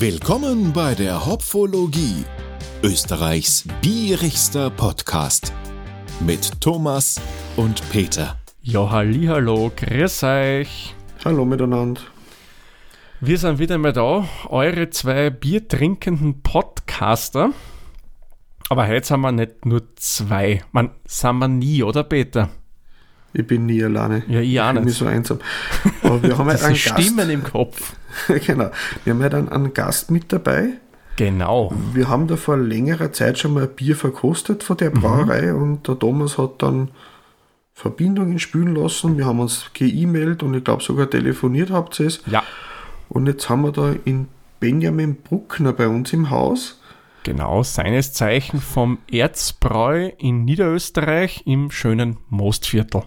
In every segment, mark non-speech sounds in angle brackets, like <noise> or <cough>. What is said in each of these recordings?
Willkommen bei der Hopfologie, Österreichs bierigster Podcast mit Thomas und Peter. Ja, hallo, grüß euch. Hallo miteinander. Wir sind wieder mal da, eure zwei biertrinkenden Podcaster. Aber heute sind wir nicht nur zwei. Man, sind wir nie, oder Peter? Ich bin nie alleine. Ja, ich auch bin nicht. so einsam. Aber wir <laughs> haben halt einen Gast. Stimmen im Kopf. <laughs> genau. Wir haben halt einen, einen Gast mit dabei. Genau. Wir haben da vor längerer Zeit schon mal ein Bier verkostet von Mhm. der Brauerei und der Thomas hat dann Verbindungen spülen lassen. Wir haben uns ge-E-Mailt und ich glaube sogar telefoniert habt ihr es. Ja, Und jetzt haben wir da in Benjamin Bruckner bei uns im Haus. genau. Seines Zeichen vom Erzbräu in Niederösterreich im schönen Mostviertel.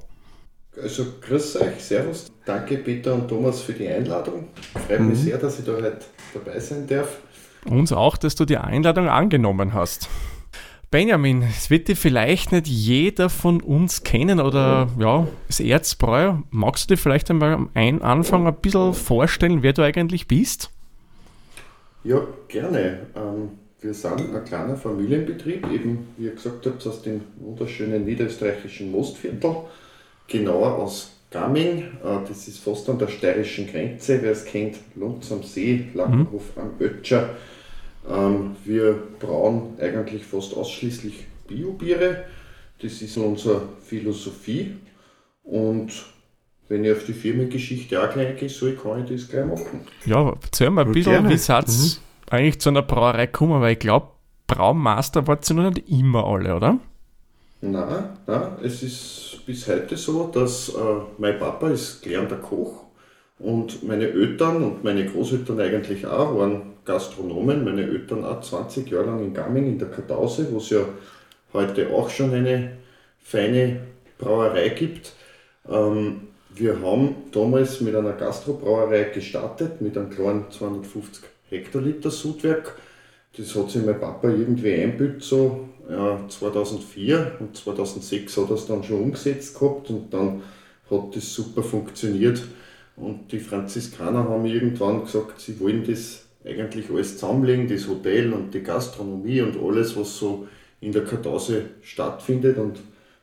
Also grüß euch, servus. Danke Peter und Thomas für die Einladung. Freut mich sehr, dass ich da heute dabei sein darf. Uns auch, dass du die Einladung angenommen hast. Benjamin, es wird dir vielleicht nicht jeder von uns kennen oder ja, das Erzbräu. Magst du dir vielleicht einmal am Anfang ein bisschen vorstellen, wer du eigentlich bist? Ja, gerne. Ähm, wir sind ein kleiner Familienbetrieb, eben wie ihr gesagt habt, aus dem wunderschönen niederösterreichischen Mostviertel, genauer aus Gamming. Äh, das ist fast an der steirischen Grenze, wer es kennt, Lunds am See, Langenhof am Ötscher. Ähm, wir brauen eigentlich fast ausschließlich Biobiere. Das ist unsere Philosophie. Und wenn ich auf die Firmengeschichte auch gleich eingehen soll, kann ich das gleich machen. Ja, erzähl mal ein bisschen, wie seid ihr eigentlich zu einer Brauerei gekommen, weil ich glaube, Braumeister wart ihr noch nicht immer alle, oder? Nein, nein, es ist bis heute so, dass äh, mein Papa ist gelernter Koch und meine Eltern und meine Großeltern eigentlich auch waren Gastronomen. Meine Eltern auch 20 Jahre lang in Gamming in der Kartause, wo es ja heute auch schon eine feine Brauerei gibt. Ähm, wir haben damals mit einer Gastrobrauerei gestartet, mit einem kleinen 250 Hektoliter Sudwerk. Das hat sich mein Papa irgendwie einbildet, so ja, 2004 und 2006 hat er es dann schon umgesetzt gehabt und dann hat das super funktioniert. Und die Franziskaner haben irgendwann gesagt, sie wollen das eigentlich alles zusammenlegen, das Hotel und die Gastronomie und alles, was so in der Kartause stattfindet. Und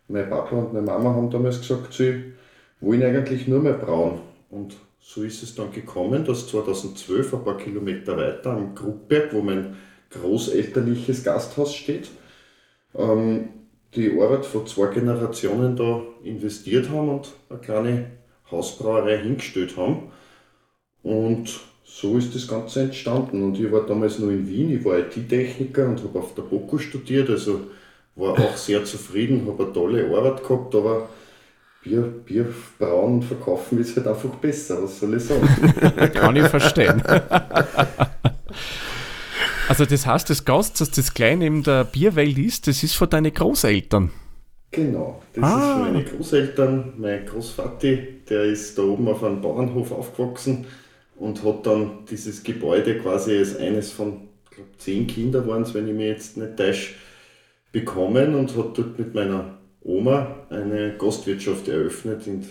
mein Papa und meine Mama haben damals gesagt, sie wollen eigentlich nur mehr brauen. Und so ist es dann gekommen, dass 2012 ein paar Kilometer weiter am Gruppberg, wo mein großelterliches Gasthaus steht, ähm, die Arbeit von zwei Generationen da investiert haben und eine kleine Hausbrauerei hingestellt haben. Und so ist das Ganze entstanden. Und ich war damals noch in Wien, ich war IT-Techniker und habe auf der BOKU studiert, also war auch <laughs> sehr zufrieden, habe eine tolle Arbeit gehabt, aber Bier, Bier brauen und verkaufen ist halt einfach besser, was soll ich sagen? <laughs> Kann ich verstehen. <laughs> also das heißt, das Gast, dass das klein neben der Bierwelt ist, das ist von deinen Großeltern. Genau, das Ah. ist von meinen Großeltern. Mein Großvati, der ist da oben auf einem Bauernhof aufgewachsen und hat dann dieses Gebäude quasi als eines von, ich glaube, zehn Kinder waren es, wenn ich mich jetzt nicht täusche, bekommen und hat dort mit meiner Oma eine Gastwirtschaft eröffnet in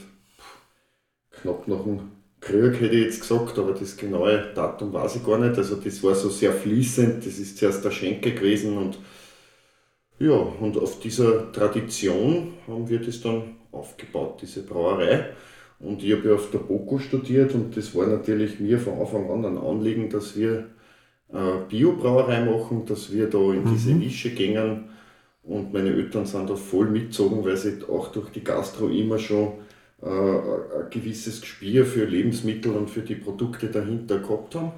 knapp nach dem Krieg hätte ich jetzt gesagt, aber das genaue Datum weiß ich gar nicht. Also das war so sehr fließend, das ist zuerst der Schenke gewesen und ja, und auf dieser Tradition haben wir das dann aufgebaut, diese Brauerei. Und ich habe ja auf der BOKU studiert und das war natürlich mir von Anfang an ein Anliegen, dass wir äh, Biobrauerei machen, dass wir da in diese Nische gehen. Und meine Eltern sind da voll mitgezogen, weil sie auch durch die Gastro immer schon äh, ein gewisses Gespür für Lebensmittel und für die Produkte dahinter gehabt haben.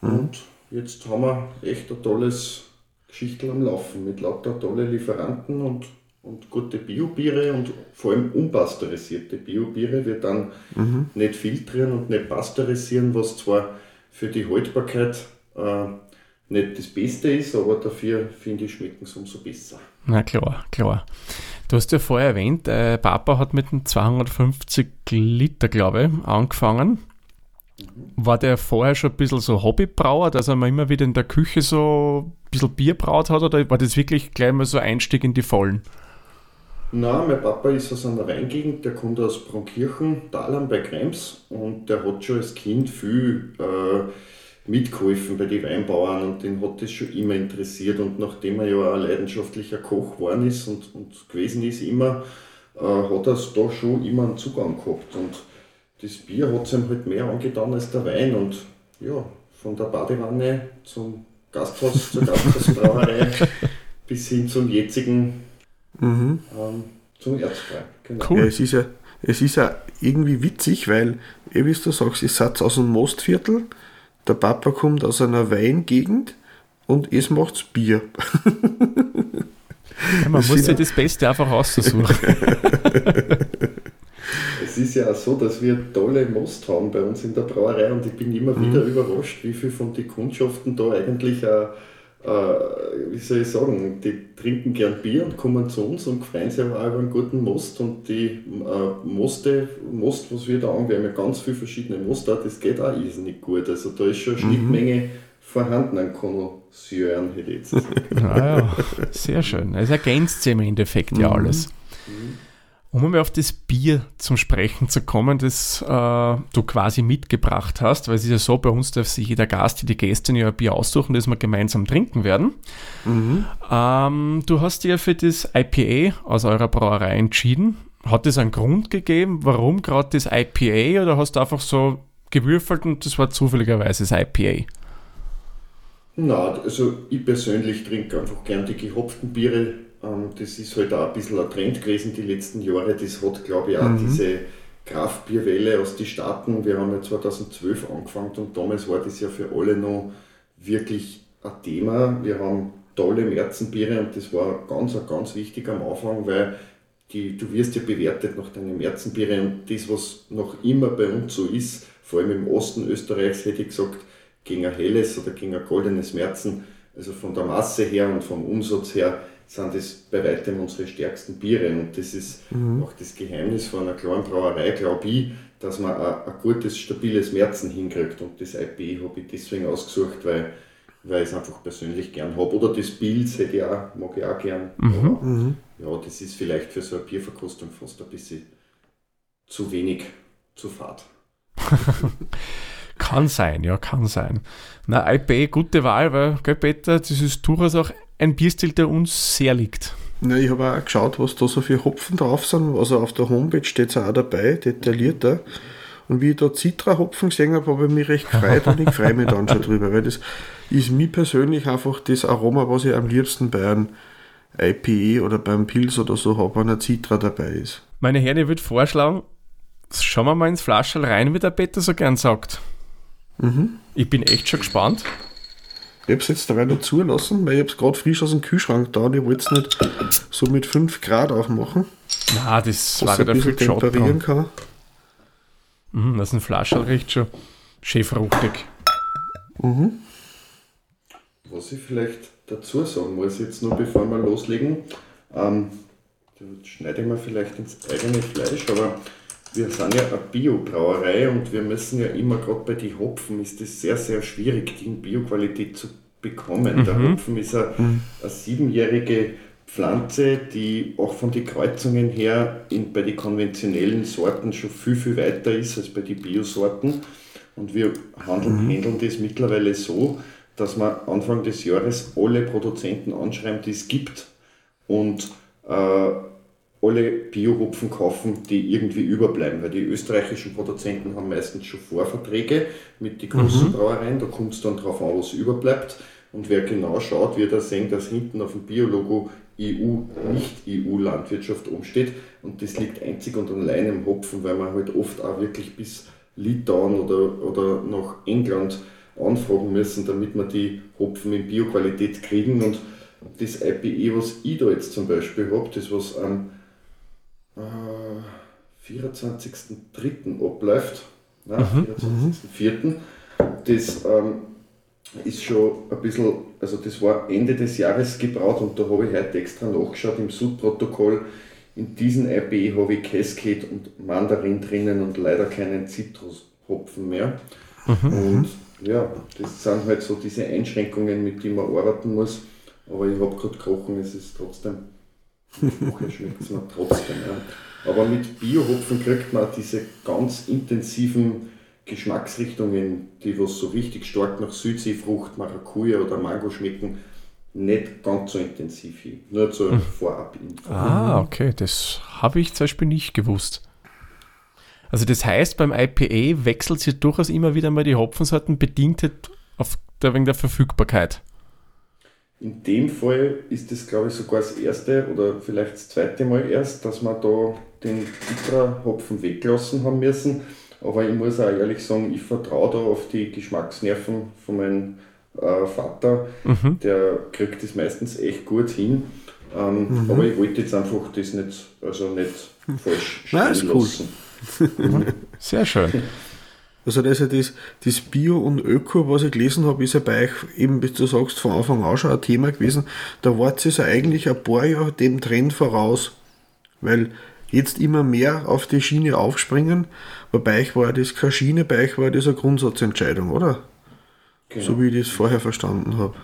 Und jetzt haben wir echt ein tolles Geschichtel am Laufen mit lauter tolle Lieferanten und, und gute Biobiere und vor allem unpasteurisierte Biobiere. Wir dann nicht filtrieren und nicht pasteurisieren, was zwar für die Haltbarkeit äh, nicht das Beste ist, aber dafür finde ich, schmecken es umso besser. Na klar, klar. Du hast ja vorher erwähnt, äh, Papa hat mit den 250 Liter, glaube ich, angefangen. War der vorher schon ein bisschen so Hobbybrauer, dass er mal immer wieder in der Küche so ein bisschen Bier braut hat oder war das wirklich gleich mal so Einstieg in die Vollen? Nein, mein Papa ist aus einer Weingegend, der kommt aus Bronkirchen, Dahlem bei Krems und der hat schon als Kind viel äh, mitgeholfen bei den Weinbauern und den hat das schon immer interessiert. Und nachdem er ja ein leidenschaftlicher Koch geworden ist und, und gewesen ist immer, äh, hat er da schon immer einen Zugang gehabt. Und das Bier hat es ihm halt mehr angetan als der Wein. Und ja, von der Badewanne zum Gasthaus, zur Gasthausbrauerei <laughs> bis hin zum jetzigen Mhm. ähm, zum Erzfrei. Genau. Cool. Ja, es ist ja, es ist ja irgendwie witzig, weil, eh wie du sagst, ich satz aus dem Mostviertel, der Papa kommt aus einer Weingegend und es macht's Bier. Ja, man Das muss sich das Beste einfach aussuchen. <laughs> Es ist ja auch so, dass wir tolle Most haben bei uns in der Brauerei und ich bin immer wieder überrascht, wie viel von den Kundschaften da eigentlich, äh, äh, wie soll ich sagen, die trinken gern Bier und kommen zu uns und freuen sich aber auch über einen guten Most und die äh, Moste, Most, was wir da haben, wir haben ja ganz viele verschiedene Moster, das geht auch irrsinnig gut. Also da ist schon eine Schnittmenge vorhanden an Connoisseuren, hätte ich jetzt gesagt. <laughs> Ah, ja, sehr schön. Es ergänzt sich im Endeffekt ja alles. Um einmal auf das Bier zum Sprechen zu kommen, das äh, du quasi mitgebracht hast, weil es ist ja so, bei uns darf sich jeder Gast, die Gästin ja ein Bier aussuchen, das wir gemeinsam trinken werden. Ähm, du hast dich ja für das IPA aus eurer Brauerei entschieden. Hat es einen Grund gegeben, warum gerade das IPA oder hast du einfach so gewürfelt und das war zufälligerweise das IPA? Na, also ich persönlich trinke einfach gern die gehopften Biere. Ähm, Das ist halt auch ein bisschen ein Trend gewesen die letzten Jahre. Das hat, glaube ich, auch diese Kraftbierwelle aus den Staaten. Wir haben ja 2012 angefangen und damals war das ja für alle noch wirklich ein Thema. Wir haben tolle Märzenbiere und das war ganz, ganz wichtig am Anfang, weil die, du wirst ja bewertet nach deinen Märzenbiere und das, was noch immer bei uns so ist, vor allem im Osten Österreichs, hätte ich gesagt, gegen ein helles oder gegen ein goldenes Märzen, also von der Masse her und vom Umsatz her, sind das bei weitem unsere stärksten Biere. Und das ist auch das Geheimnis von einer kleinen Brauerei, glaube ich, dass man ein, gutes, stabiles Märzen hinkriegt. Und das IP habe ich deswegen ausgesucht, weil, weil ich es einfach persönlich gern habe. Oder das Pilz hätte ich auch, mag ich auch gern. Aber, ja, das ist vielleicht für so eine Bierverkostung fast ein bisschen zu wenig, zu fad. <laughs> Kann sein, ja, kann sein. Na, IPA, gute Wahl, weil, gell, Peter, das ist durchaus auch ein Bierstil, der uns sehr liegt. Ja, ich habe auch geschaut, was da so für Hopfen drauf sind. Also auf der Homepage steht es auch dabei, detaillierter. Und wie ich da Citra-Hopfen gesehen habe, habe ich mich recht gefreut und ich freue mich dann schon drüber, weil das ist mir persönlich einfach das Aroma, was ich am liebsten bei einem IPE oder beim Pilz oder so habe, wenn ein Citra dabei ist. Meine Herren, ich würde vorschlagen, schauen wir mal ins Flaschel rein, wie der Peter so gern sagt. Ich bin echt schon gespannt. Ich habe es jetzt dabei noch zulassen, weil ich habe es gerade frisch aus dem Kühlschrank da und ich wollte es nicht so mit 5 Grad aufmachen, Na, das war ein wieder viel bisschen temperieren kann. Mhm, das ist ein Flaschel, riecht schon schön fruchtig. Was ich vielleicht dazu sagen muss, jetzt nur bevor wir loslegen, ähm, da schneide ich mir vielleicht ins eigene Fleisch, aber wir sind ja eine Biobrauerei und wir müssen ja immer, gerade bei den Hopfen, ist es sehr, sehr schwierig, die in Bioqualität zu bekommen. Der Hopfen ist eine, eine siebenjährige Pflanze, die auch von den Kreuzungen her in, bei den konventionellen Sorten schon viel, viel weiter ist als bei den Biosorten. Und wir handeln, handeln das mittlerweile so, dass wir Anfang des Jahres alle Produzenten anschreiben, die es gibt und äh, alle Biohopfen kaufen, die irgendwie überbleiben, weil die österreichischen Produzenten haben meistens schon Vorverträge mit den großen Brauereien, da kommt es dann drauf an, was überbleibt. Und wer genau schaut, wird da sehen, dass hinten auf dem Biologo EU, nicht EU-Landwirtschaft umsteht. Und das liegt einzig und allein im Hopfen, weil man halt oft auch wirklich bis Litauen oder, oder nach England anfragen müssen, damit wir die Hopfen in Bioqualität kriegen. Und das IPE, was ich da jetzt zum Beispiel habe, das was am äh, 24.03. abläuft, nein, 24.04., das ähm, ist schon ein bisschen, also das war Ende des Jahres gebraut und da habe ich heute extra nachgeschaut im Sudprotokoll. In diesen IPE habe ich Cascade und Mandarin drinnen und leider keinen Zitrushopfen mehr. Und ja, das sind halt so diese Einschränkungen, mit denen man arbeiten muss. Aber ich habe gerade gerochen, es ist trotzdem, nachher schmeckt es mir trotzdem. Ja. Aber mit Biohopfen kriegt man diese ganz intensiven Geschmacksrichtungen, die was so richtig stark nach Südseefrucht, Maracuja oder Mango schmecken, nicht ganz so intensiv hin. Nur zur hm. Vorab-Info. Ah, okay, das habe ich zum Beispiel nicht gewusst. Also das heißt, beim IPA wechselt sich durchaus immer wieder mal die Hopfensorten bedingt halt auf der, wegen der Verfügbarkeit. In dem Fall ist es, glaube ich, sogar das erste oder vielleicht das zweite Mal erst, dass wir da den Citra-Hopfen weggelassen haben müssen. Aber ich muss auch ehrlich sagen, ich vertraue da auf die Geschmacksnerven von meinem äh, Vater. Mhm. Der kriegt das meistens echt gut hin. Ähm, mhm. Aber ich wollte jetzt einfach das nicht, also nicht falsch Nein, ist cool. <laughs> Sehr schön. <laughs> Also das, ja das, das Bio und Öko, was ich gelesen habe, ist ja bei euch eben, wie du sagst, von Anfang an schon ein Thema gewesen. Da wart ihr ja eigentlich ein paar Jahre dem Trend voraus. Weil jetzt immer mehr auf die Schiene aufspringen. Aber bei euch war das keine Schiene, bei euch war das eine Grundsatzentscheidung, oder? Genau. So wie ich das vorher verstanden habe.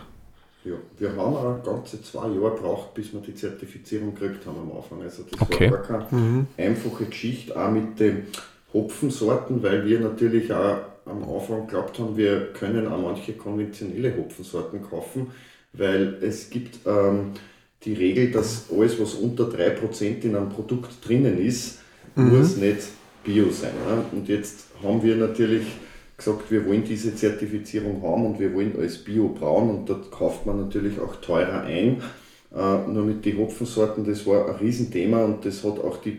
Ja, wir haben auch ganze zwei Jahre gebraucht, bis wir die Zertifizierung gekriegt haben am Anfang. Also das okay. war gar keine mhm. einfache Geschichte, auch mit den Hopfensorten, weil wir natürlich auch am Anfang geglaubt haben, wir können auch manche konventionelle Hopfensorten kaufen, weil es gibt ähm, die Regel, dass alles, was unter 3% in einem Produkt drinnen ist, mhm. muss nicht Bio sein. Ne? Und jetzt haben wir natürlich gesagt, wir wollen diese Zertifizierung haben und wir wollen alles Bio brauen und dort kauft man natürlich auch teurer ein. Äh, nur mit den Hopfensorten, das war ein Riesenthema und das hat auch die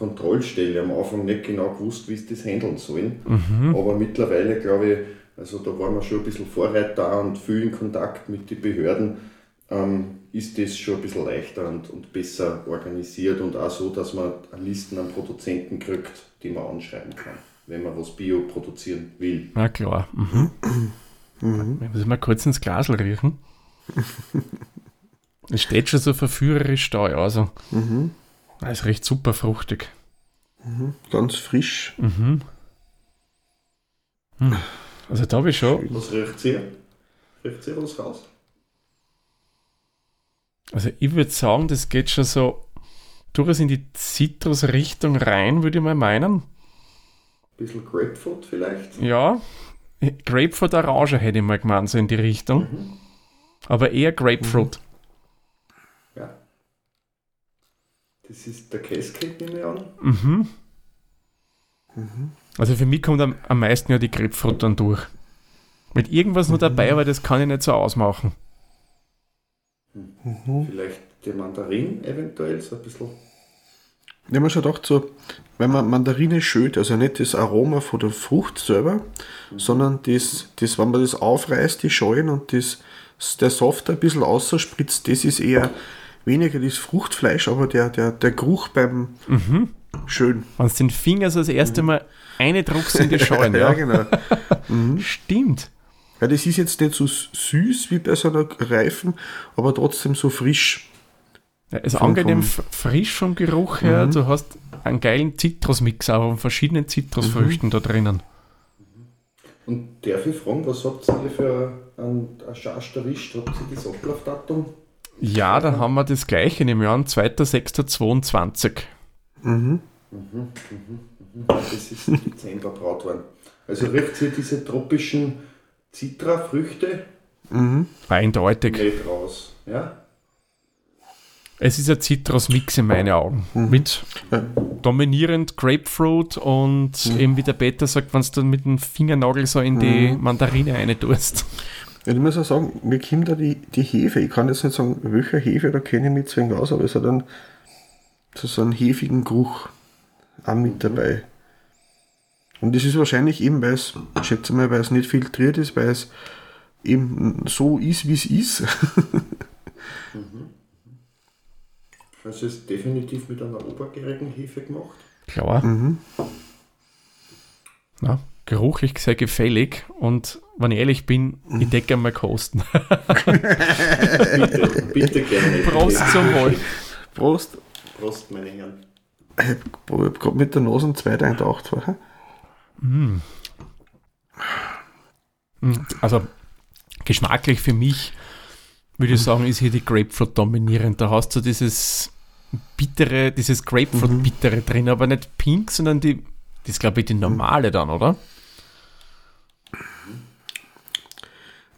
Bio-Kontrollstelle am Anfang nicht genau gewusst, wie sie das handeln sollen. Mhm. Aber mittlerweile glaube ich, also da waren wir schon ein bisschen Vorreiter und viel in Kontakt mit den Behörden, ähm, ist das schon ein bisschen leichter und, und besser organisiert und auch so, dass man Listen an Produzenten kriegt, die man anschreiben kann wenn man was Bio produzieren will. Na klar. Mhm. Mhm. Ich muss mal kurz ins Glas riechen. <laughs> es steht schon so verführerisch da, also. Mhm. Es riecht super fruchtig. Mhm. Ganz frisch. Mhm. Hm. Also da habe ich schon. Was riecht sie? Riecht sie was raus? Also ich würde sagen, das geht schon so durchaus in die Zitrusrichtung rein, würde ich mal meinen bisschen Grapefruit vielleicht. Ja, Grapefruit Orange hätte ich mal gemeint, so in die Richtung. Mhm. Aber eher Grapefruit. Mhm. Ja. Das ist der Cascade, nehme ich an. Mhm. mhm. Also für mich kommt am, am meisten ja die Grapefruit dann durch. Mit irgendwas mhm. nur dabei, aber das kann ich nicht so ausmachen. Mhm. Vielleicht der Mandarin eventuell, so ein bisschen ich habe mir schon gedacht, so, wenn man Mandarine schält, also nicht das Aroma von der Frucht selber, sondern das, das, wenn man das aufreißt, die Schalen und das, der Soft ein bisschen ausspritzt, das ist eher weniger das Fruchtfleisch, aber der, der, der Geruch beim mhm. Schön. Wenn du den Finger so das erste Mal eine druckst in die <laughs> Schalen. ja, ja, genau. Mhm. Stimmt. Ja, das ist jetzt nicht so süß wie bei so einer Reifen, aber trotzdem so frisch. Ja, ist vom, angenehm vom frisch vom Geruch her. Mhm. Du hast einen geilen Zitrusmix auch von verschiedenen Zitrusfrüchten mhm. da drinnen. Und darf ich fragen, was habt ihr für einen Charge erwischt? Habt ihr das Ablaufdatum? Ja, da haben wir das gleiche im Jahr, 2.6.22. Mhm. Mhm, mhm, mhm. Das ist im Dezember braut worden. Also riecht ihr diese tropischen Zitrafrüchte? Mhm. Eindeutig. Nicht raus. Ja? Es ist ein Zitrusmix in meinen Augen. Mhm. Mit dominierend Grapefruit und mhm. eben wie der Peter sagt, wenn du mit dem Fingernagel so in die mhm. Mandarine rein tust. Ja, ich muss auch sagen, mir kommt da die, die Hefe. Ich kann jetzt nicht sagen, welcher Hefe, da kenne ich mich zwingend aus, aber es hat dann so, so einen hefigen Geruch auch mit mhm. dabei. Und das ist wahrscheinlich eben, weil es, ich schätze mal, weil es nicht filtriert ist, weil es eben so ist, wie es ist. <laughs> mhm. Also ist definitiv mit einer obergärigen Hefe gemacht. Klar. Mhm. Na, geruchlich sehr gefällig und wenn ich ehrlich bin, ich mhm. decke mal Kosten. <laughs> bitte, bitte gerne. Prost zum Wohl. Prost. Prost, meine Herren. Ich habe gerade mit der Nase zwei eintaucht vorher. Mm. Also geschmacklich für mich würde ich sagen, ist hier die Grapefruit dominierend. Da hast du dieses bittere, dieses Grapefruit-bittere mhm. drin, aber nicht pink, sondern die, das ist, glaube ich, die normale dann, oder?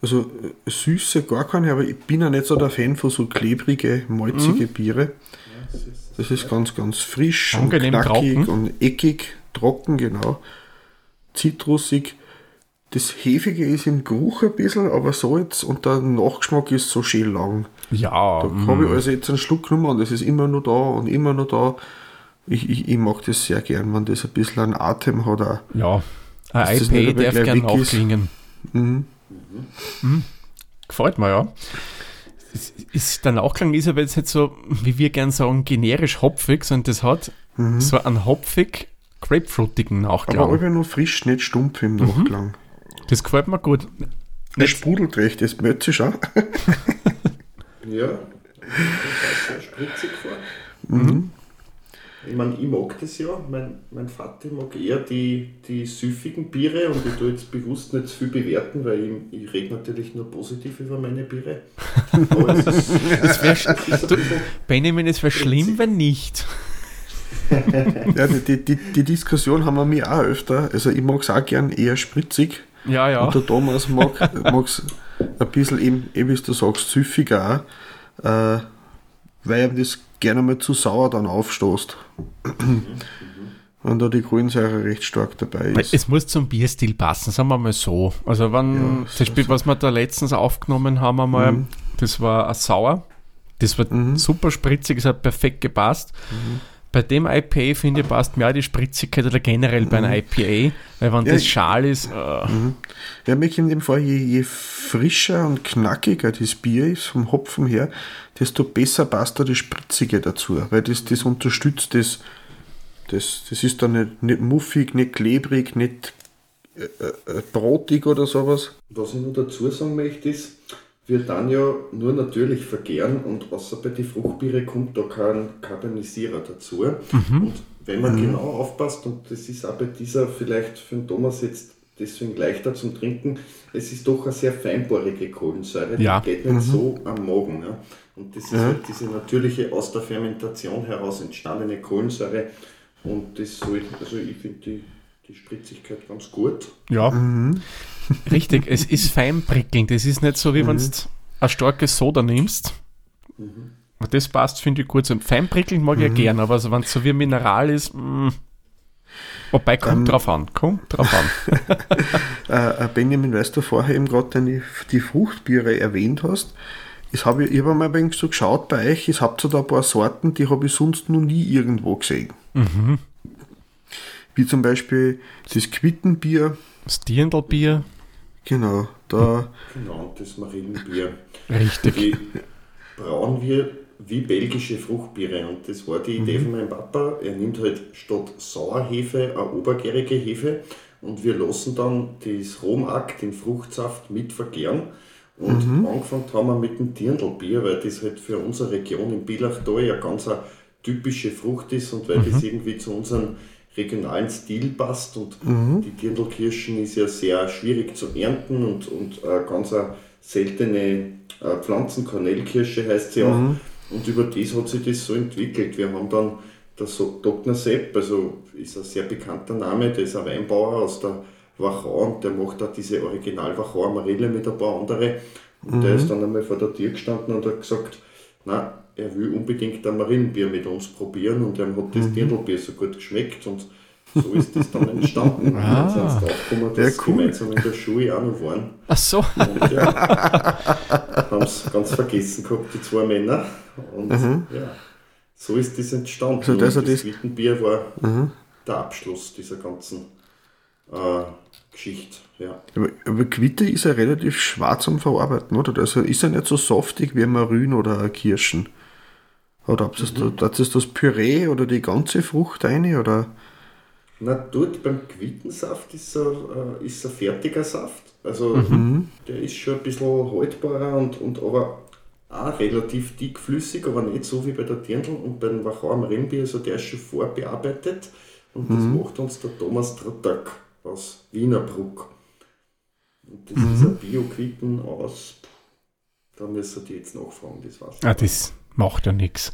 Also süße gar keine, aber ich bin ja nicht so der Fan von so klebrige, malzige mhm. Biere. Das ist ganz, ganz frisch Angenehm und knackig trocken. und eckig, trocken, genau. Zitrusig. Das Hefige ist im Geruch ein bisschen, aber so jetzt und der Nachgeschmack ist so schön lang. Ja. Da habe ich mm. also jetzt einen Schluck genommen und es ist immer nur da und immer nur da. Ich, ich, ich mag das sehr gern, wenn das ein bisschen einen Atem hat. Auch. ja. Ein Dass das nicht IPA aber darf gern ist. nachklingen. Mhm. Mhm. Gefällt mir, ja. Es Ist, der Nachklang ist aber jetzt nicht so, wie wir gern sagen, generisch hopfig, sondern das hat so einen hopfig grapefruitigen Mhm. Aber Nachklang. einfach nur frisch, nicht stumpf im Nachklang. Das gefällt mir gut. Das sprudelt recht, das möchte ich schon. Ja, <laughs> das sehr spritzig vor. Ich meine, ich mag das ja. Mein, mein Vater mag eher die, die süffigen Biere und ich tue jetzt bewusst nicht zu viel bewerten, weil ich, ich rede natürlich nur positiv über meine Biere. <laughs> Aber es ist, Das wär, <laughs> ist bisschen, Benjamin, es wäre schlimm, wenn nicht. <laughs> Ja, die, die, die, die Diskussion haben wir mir auch öfter. Also ich mag es auch gern eher spritzig. Ja, ja. Und der Thomas mag es ein bisschen eben, eben wie du sagst, süffiger auch, äh, weil ihm das gerne mal zu sauer dann aufstoßt. Wenn da die Kohlensäure recht stark dabei ist. Es muss zum Bierstil passen, sagen wir mal so. Also wenn, Ja, zum Beispiel, was wir da letztens aufgenommen haben, einmal, Mhm. das war ein Sauer. Das war Mhm. super spritzig, es hat perfekt gepasst. Bei dem IPA, finde ich, passt mir auch die Spritzigkeit oder generell bei einem IPA, weil wenn Mhm. Ja, das schal ist, äh, Ja, mich in dem Fall, je, je frischer und knackiger das Bier ist, vom Hopfen her, desto besser passt da das Spritzige dazu, weil das, das unterstützt das, das, das ist dann nicht, nicht muffig, nicht klebrig, nicht äh, äh, brotig oder sowas. was ich nur dazu sagen möchte, ist, wir dann ja nur natürlich vergären und außer bei den Fruchtbiere kommt da kein Carbonisierer dazu. Und wenn man genau aufpasst, und das ist auch bei dieser vielleicht für den Thomas jetzt deswegen leichter zum Trinken, es ist doch eine sehr feinporige Kohlensäure, Ja. die geht nicht so am Magen. Ja. Und das ist halt diese natürliche aus der Fermentation heraus entstandene Kohlensäure. Und das soll, also ich finde die, die Spritzigkeit ganz gut. ja, <laughs> richtig, es ist fein prickelnd. Es ist nicht so, wie wenn du ein starkes Soda nimmst. Und das passt, finde ich, gut. So fein prickelnd mag ich ja gern, aber also, wenn es so wie ein Mineral ist, mh. wobei, kommt drauf an, kommt drauf an. <laughs> Äh, äh, Benjamin, weißt du vorher eben gerade die Fruchtbiere erwähnt hast. Ich habe ich hab einmal ein wenig so geschaut bei euch, es habt so da ein paar Sorten, die habe ich sonst noch nie irgendwo gesehen. Wie zum Beispiel das Quittenbier, Das Dirndlbier, genau, da, Genau, das Marillenbier. richtig. Die brauen wir wie belgische Fruchtbiere. Und das war die Idee von meinem Papa. Er nimmt halt statt Sauerhefe eine obergärige Hefe und wir lassen dann das Romak, den Fruchtsaft, mit vergären. Und angefangen haben wir mit dem Dirndlbier, weil das halt für unsere Region in Billachtal ja ganz eine typische Frucht ist und weil das irgendwie zu unserem regionalen Stil passt. Und die Dirndlkirschen ist ja sehr schwierig zu ernten und, und äh, ganz eine seltene äh, Pflanzenkornellkirsche heißt sie auch. Und über das hat sich das so entwickelt. Wir haben dann der so Dr. Sepp, also ist ein sehr bekannter Name, der ist ein Weinbauer aus der Wachau und der macht auch diese original Wachau Amarille mit ein paar andere. Und der ist dann einmal vor der Tür gestanden und hat gesagt, na, er will unbedingt ein Marillenbier mit uns probieren und ihm hat das Dirndlbier so gut geschmeckt und so ist das dann entstanden. Und dann sind draufgekommen, dass Ja, cool. gemeinsam in der Schule auch noch waren. Ach so, Und ja, <laughs> haben es ganz vergessen gehabt, die zwei Männer. Und ja, so ist das entstanden. Also das und das Wittenbier war der Abschluss dieser ganzen äh, Geschichte. Ja. aber, aber Quitte ist ja relativ schwarz am Verarbeiten, oder? Also ist er nicht so saftig wie ein Marün oder ein Kirschen. Oder habt ihr Mhm. das, das, das Püree oder die ganze Frucht rein, oder? Na, dort beim Quittensaft ist er, äh, ist er fertiger Saft. Also der ist schon ein bisschen haltbarer und, und aber auch relativ dickflüssig, aber nicht so wie bei der Dirndl und beim Wachau am Rennbier, also der ist schon vorbearbeitet und das macht uns der Thomas Trottak aus Wienerbruck. Und das ist ein Bio-Quitten aus, da müssen die jetzt nachfragen, das ich ah, nicht. das macht ja nichts.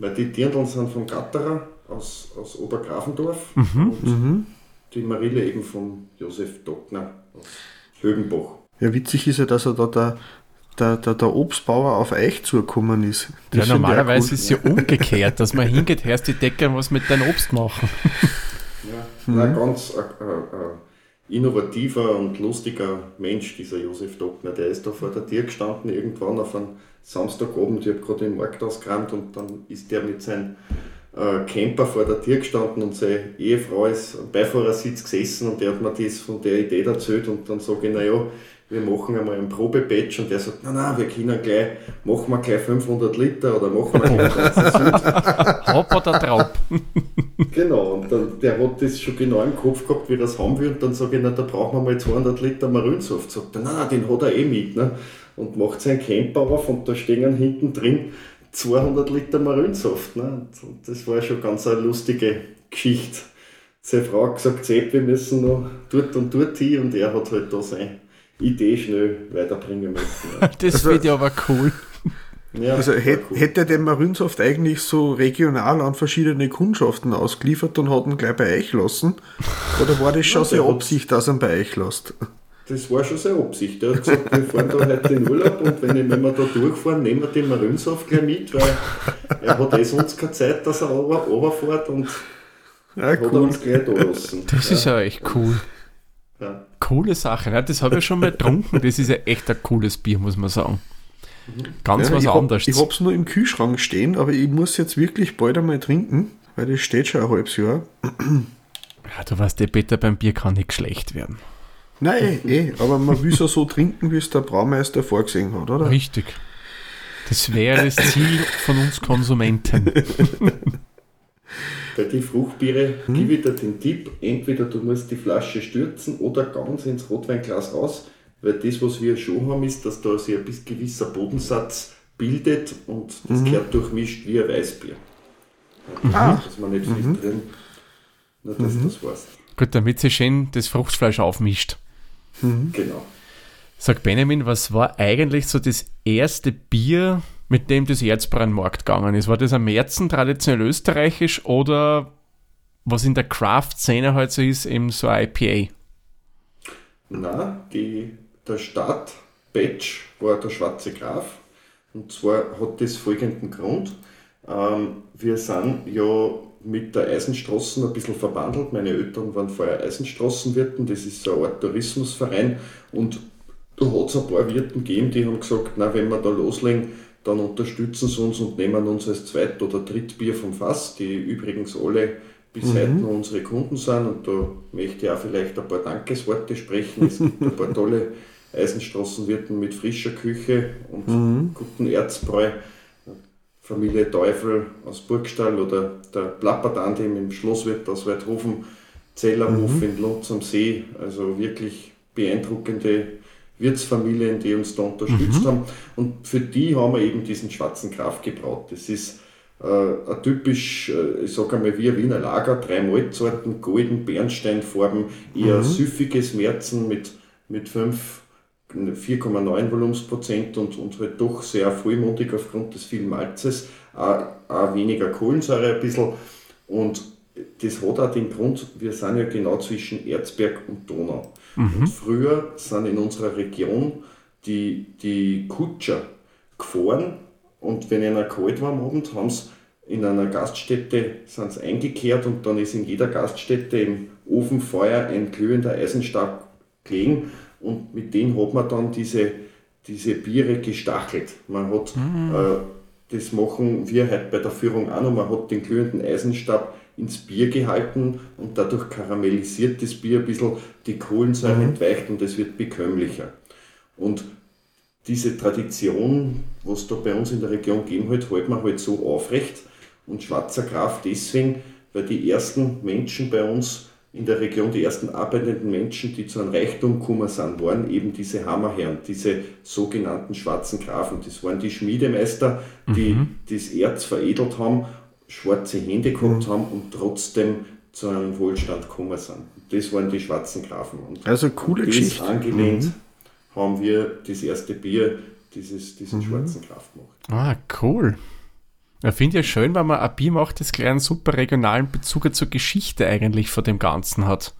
Weil die Dirndl sind von Gatterer aus, aus und die Marille eben von Josef Dockner aus Högenbach. Ja, witzig ist ja, dass er da der, der, der, der Obstbauer auf euch zugekommen ist. Das ja, normalerweise cool. ist es ja umgekehrt, dass man hingeht, hörst die Decke was mit deinem Obst machen. Ja, mhm. ein ganz äh, äh, innovativer und lustiger Mensch, dieser Josef Dockner. Der ist da vor der Tür gestanden, irgendwann auf einem Samstagabend. Ich habe gerade den Markt ausgeräumt und dann ist der mit seinem äh, Camper vor der Tür gestanden und seine Ehefrau ist am Beifahrersitz gesessen und der hat mir das von der Idee erzählt und dann sage ich, naja, wir machen einmal ein Probebatch und der sagt, nein, nein, wir können gleich, machen wir gleich 500 Liter oder machen wir gleich <laughs> Hopp oder Traub. <laughs> genau, und dann, der hat das schon genau im Kopf gehabt, wie er das haben will und dann sage ich, na, da brauchen wir mal 200 Liter Marinsaft. Sagt er, nein, nein, den hat er eh mit. Ne? Und macht seinen Camper auf und da stehen hinten drin 200 Liter Marinsaft. Ne? Und das war schon ganz eine lustige Geschichte. Seine Frau hat gesagt, Sepp, wir müssen noch dort und dort hin und er hat halt da sein Idee schnell weiterbringen möchten. Ja. <laughs> das also, wird ja aber cool. Ja, also hätte, cool. hätte der Marinsoft eigentlich so regional an verschiedene Kundschaften ausgeliefert und hat ihn gleich bei euch lassen? Oder war das <laughs> schon ja, seine Absicht, dass er ihn bei euch lässt? Das war schon seine Absicht. Er hat gesagt, wir fahren da heute in Urlaub und wenn, wenn wir da durchfahren, nehmen wir den Marinsoft gleich mit, weil er hat eh sonst keine Zeit, dass er runterfährt und ja, cool. hat uns gleich da lassen. Das ja. ist ja echt cool. Ja. Coole Sache, ne? das habe ich schon mal getrunken. Das ist ja echt ein cooles Bier, muss man sagen. Ganz ja, was ich anderes. Hab, ich habe es nur im Kühlschrank stehen, aber ich muss jetzt wirklich bald einmal trinken, weil das steht schon ein halbes Jahr. Ja, du weißt, der Peter beim Bier kann nicht schlecht werden. Nein, eh, aber man will es ja so trinken, wie es der Braumeister vorgesehen hat, oder? Richtig. Das wäre das Ziel von uns Konsumenten. Bei den Fruchtbiere hm? gebe ich dir den Tipp, entweder du musst die Flasche stürzen oder ganz ins Rotweinglas raus, weil das, was wir schon haben, ist, dass da sich ein gewisser Bodensatz bildet und das mhm. gehört durchmischt wie ein Weißbier. Ah. Dass man nicht mhm. drin, nur dass mhm. das weißt. Gut, damit sie schön das Fruchtfleisch aufmischt. Mhm. Genau. Sag Benjamin, was war eigentlich so das erste Bier, mit dem das Erzbräu an den Markt gegangen ist. War das am Märzen traditionell österreichisch oder was in der Craft-Szene halt so ist, eben so ein IPA? Na, die, der Start Batch war der Schwarze Graf. Und zwar hat das folgenden Grund. Ähm, wir sind ja mit der Eisenstraßen ein bisschen verbandelt. Meine Eltern waren vorher Eisenstraßenwirten, das ist so eine Art Tourismusverein. Und da hat es ein paar Wirten gegeben, die haben gesagt, na, wenn wir da loslegen, dann unterstützen sie uns und nehmen uns als Zweit- oder Drittbier vom Fass, die übrigens alle bis mhm. heute noch unsere Kunden sind. Und da möchte ich auch vielleicht ein paar Dankesworte sprechen. Es gibt ein paar tolle Eisenstraßenwirten mit frischer Küche und mhm. guten Erzbräu. Familie Teufel aus Burgstall oder der Plappertandem im Schlosswirt aus Weidhofen, Zellerhof mhm. in Lutz am See. Also wirklich beeindruckende Wirtsfamilien, die uns da unterstützt mhm. haben. Und für die haben wir eben diesen schwarzen Kraft gebraut. Das ist äh, ein typisch, äh, ich sage einmal, wie ein Wiener Lager, drei Malzsorten, golden, Bernsteinfarben, eher mhm. süffiges Märzen mit, mit 5, 4,9 Volumensprozent und, und halt doch sehr vollmundig aufgrund des vielen Malzes, auch, auch weniger Kohlensäure ein bisschen. Und das hat auch den Grund, wir sind ja genau zwischen Erzberg und Donau. Mhm. Und früher sind in unserer Region die, die Kutscher gefahren und wenn einer kalt war am Abend, haben sie in einer Gaststätte sind sie eingekehrt und dann ist in jeder Gaststätte im Ofenfeuer ein glühender Eisenstab gelegen und mit denen hat man dann diese, diese Biere gestachelt. Man hat, mhm. äh, das machen wir heute bei der Führung auch noch, man hat den glühenden Eisenstab ins Bier gehalten und dadurch karamellisiert das Bier ein bisschen, die Kohlensäure mhm. entweicht und es wird bekömmlicher. Und diese Tradition, was da bei uns in der Region gegeben hat, hält man halt so aufrecht. Und Schwarzer Graf deswegen, weil die ersten Menschen bei uns in der Region, die ersten arbeitenden Menschen, die zu einem Reichtum gekommen sind, waren eben diese Hammerherren, diese sogenannten schwarzen Grafen. Das waren die Schmiedemeister, die mhm. das Erz veredelt haben schwarze Hände gehabt mhm. haben und trotzdem zu einem Wohlstand gekommen sind. Das waren die schwarzen Grafen. Und also coole Geschichte. angelehnt mhm. haben wir das erste Bier, dieses, diesen mhm. schwarzen Graf gemacht. Ah, cool. Ich finde ja schön, wenn man ein Bier macht, das gleich einen super regionalen Bezug zur Geschichte eigentlich von dem Ganzen hat.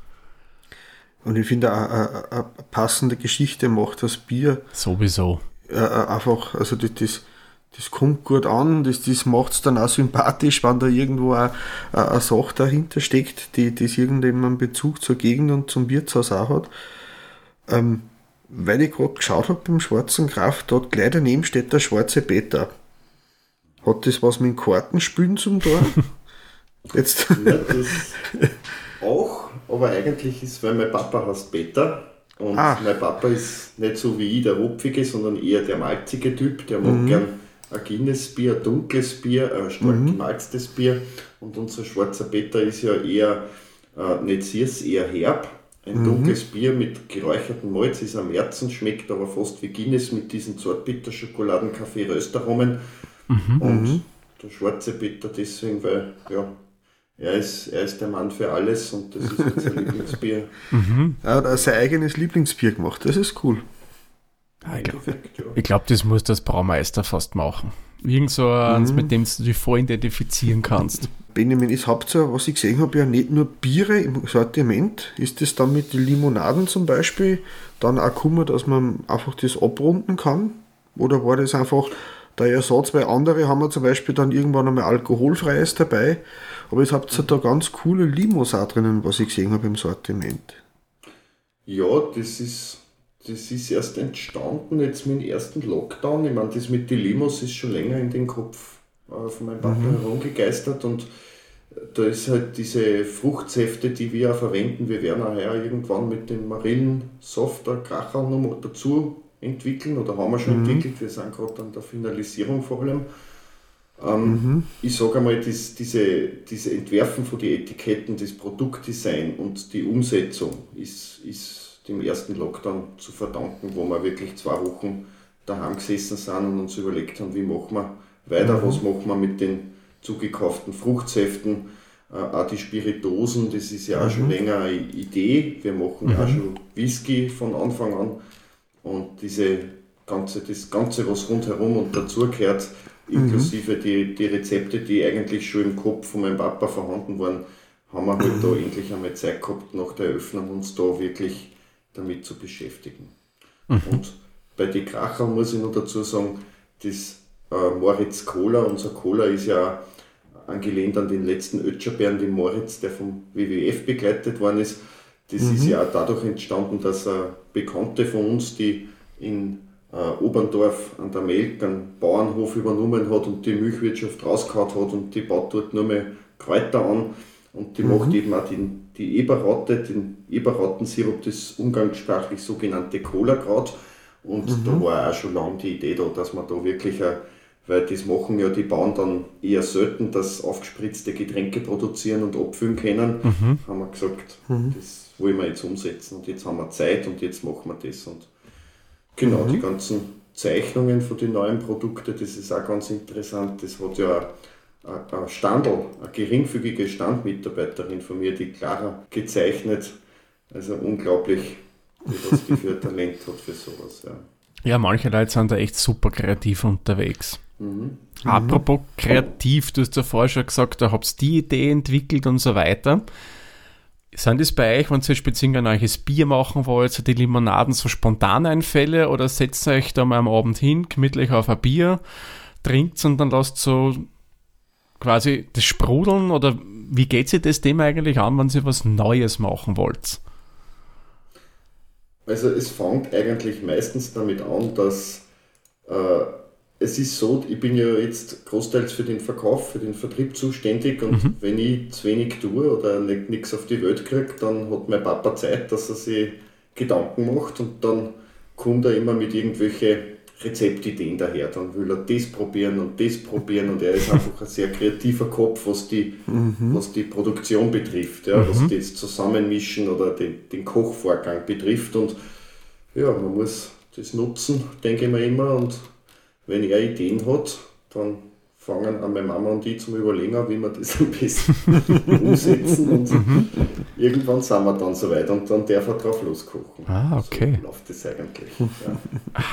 Und ich finde, eine passende Geschichte macht das Bier. Sowieso. Äh, einfach, also das, das, das kommt gut an, das, das macht es dann auch sympathisch, wenn da irgendwo eine, eine Sache dahinter steckt, die das irgendeinen Bezug zur Gegend und zum Wirtshaus auch hat. Ähm, weil ich gerade geschaut habe beim Schwarzen Graf, dort gleich daneben steht der schwarze Peter. Hat das was mit dem Kartenspielen zum Tor? <laughs> Jetzt. Ja, das auch, aber eigentlich ist, weil mein Papa heißt Peter und ah. mein Papa ist nicht so wie ich der Hopfige, sondern eher der malzige Typ, der mag mhm. gern ein Guinness-Bier, ein dunkles Bier, ein stark mhm. gemalztes Bier und unser schwarzer Peter ist ja eher äh, nicht süß, eher herb. Ein mhm. dunkles Bier mit geräuchertem Malz ist am Herzen, schmeckt aber fast wie Guinness mit diesen Zartbitter-Schokoladen-Kaffee-Röstaromen. Mhm. Und mhm. der schwarze Peter deswegen, weil ja, er ist, er ist der Mann für alles und das ist jetzt sein <laughs> Lieblingsbier. Mhm. Er hat sein eigenes Lieblingsbier gemacht, das ist cool. ich glaube, ja. glaub, das muss das Braumeister fast machen. Irgend so eins, mhm. mit dem du dich voll identifizieren kannst. Benjamin, ist ihr, was ich gesehen habe, ja nicht nur Biere im Sortiment. Ist das dann mit den Limonaden zum Beispiel dann auch gekommen, dass man einfach das abrunden kann? Oder war das einfach der Ersatz? Weil andere haben wir zum Beispiel dann irgendwann einmal alkoholfreies dabei. Aber jetzt habt ihr da ganz coole Limos auch drinnen, was ich gesehen habe im Sortiment. Ja, das ist, das ist erst entstanden jetzt mit dem ersten Lockdown. Ich meine, das mit den Limos ist schon länger in den Kopf äh, von meinem Papa mhm. herumgegeistert und da ist halt diese Fruchtsäfte, die wir auch verwenden. Wir werden auch irgendwann mit den Marillensoft ein Kracher noch dazu entwickeln oder haben wir schon mhm. entwickelt. Wir sind gerade an der Finalisierung vor allem. Ähm, mhm. Ich sage einmal, das, diese, diese Entwerfen von den Etiketten, das Produktdesign und die Umsetzung ist, ist dem ersten Lockdown zu verdanken, wo wir wirklich zwei Wochen daheim gesessen sind und uns überlegt haben, wie machen wir weiter, mhm. was machen wir mit den zugekauften Fruchtsäften, äh, auch die Spiritosen, das ist ja auch schon mhm. länger eine Idee. Wir machen ja auch mhm. schon Whisky von Anfang an und diese ganze, das Ganze, was rundherum und dazugehört, inklusive mhm. die, die Rezepte, die eigentlich schon im Kopf von meinem Papa vorhanden waren, haben wir halt da endlich einmal Zeit gehabt, nach der Eröffnung uns da wirklich damit zu beschäftigen. Mhm. Und bei den Kracher muss ich noch dazu sagen, das äh, Moritz Cola, unser Cola ist ja angelehnt an den letzten Ötscherbeeren, den Moritz, der vom WWF begleitet worden ist. Das mhm. ist ja auch dadurch entstanden, dass äh, Bekannte von uns, die in äh, Oberndorf an der Melk einen Bauernhof übernommen hat und die Milchwirtschaft rausgehauen hat und die baut dort nur mehr Kräuter an und die mhm. macht eben auch den, die Eberratte, den Eberrattensirup, das umgangssprachlich sogenannte Cola-Kraut. Und mhm. da war auch schon lange die Idee da, dass man da wirklich, ein, weil das machen ja die Bauern dann eher selten, dass aufgespritzte Getränke produzieren und abfüllen können, mhm. haben wir gesagt, mhm. das wollen wir jetzt umsetzen und jetzt haben wir Zeit und jetzt machen wir das. Und Genau, mhm. die ganzen Zeichnungen von den neuen Produkten, das ist auch ganz interessant. Das hat ja eine Standel, eine geringfügige Standmitarbeiterin von mir, die Clara, gezeichnet. Also unglaublich, was die für ein Talent hat für sowas. Ja. ja, manche Leute sind da echt super kreativ unterwegs. Mhm. Apropos kreativ, du hast ja vorher schon gesagt, da habt ihr die Idee entwickelt und so weiter. Sind das bei euch, wenn ihr speziell ein neues Bier machen wollt, die Limonaden so Spontaneinfälle oder setzt ihr euch da mal am Abend hin, gemütlich auf ein Bier, trinkt und dann lasst so quasi das sprudeln oder wie geht sich das Thema eigentlich an, wenn ihr was Neues machen wollt? Also es fängt eigentlich meistens damit an, dass äh, es ist so, ich bin ja jetzt großteils für den Verkauf, für den Vertrieb zuständig und mhm. wenn ich zu wenig tue oder nichts auf die Welt kriege, dann hat mein Papa Zeit, dass er sich Gedanken macht und dann kommt er immer mit irgendwelchen Rezeptideen daher. Dann will er das probieren und das probieren und er ist einfach ein sehr kreativer Kopf, was die, mhm. was die Produktion betrifft, ja, mhm. was das Zusammenmischen oder den, den Kochvorgang betrifft und ja, man muss das nutzen, denke ich mir immer und wenn er Ideen hat, dann fangen an meine Mama und ich zum Überlegen wie wir das am besten <laughs> umsetzen und mhm. irgendwann sind wir dann soweit und dann darf er drauf loskochen. Ah, okay. So läuft das eigentlich. <laughs> Ja.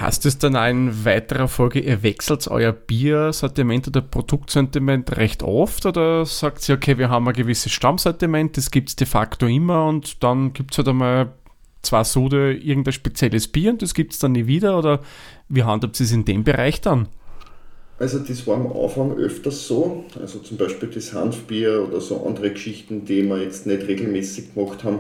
Hast es dann in weiterer Folge, ihr wechselt euer Biersortiment oder Produktsortiment recht oft oder sagt ihr, okay, wir haben ein gewisses Stammsortiment, das gibt es de facto immer und dann gibt es halt einmal zwei Sude irgendein spezielles Bier und das gibt es dann nie wieder? Oder wie handhabt ihr es in dem Bereich dann? Also das war am Anfang öfters so, also zum Beispiel das Hanfbier oder so andere Geschichten, die wir jetzt nicht regelmäßig gemacht haben.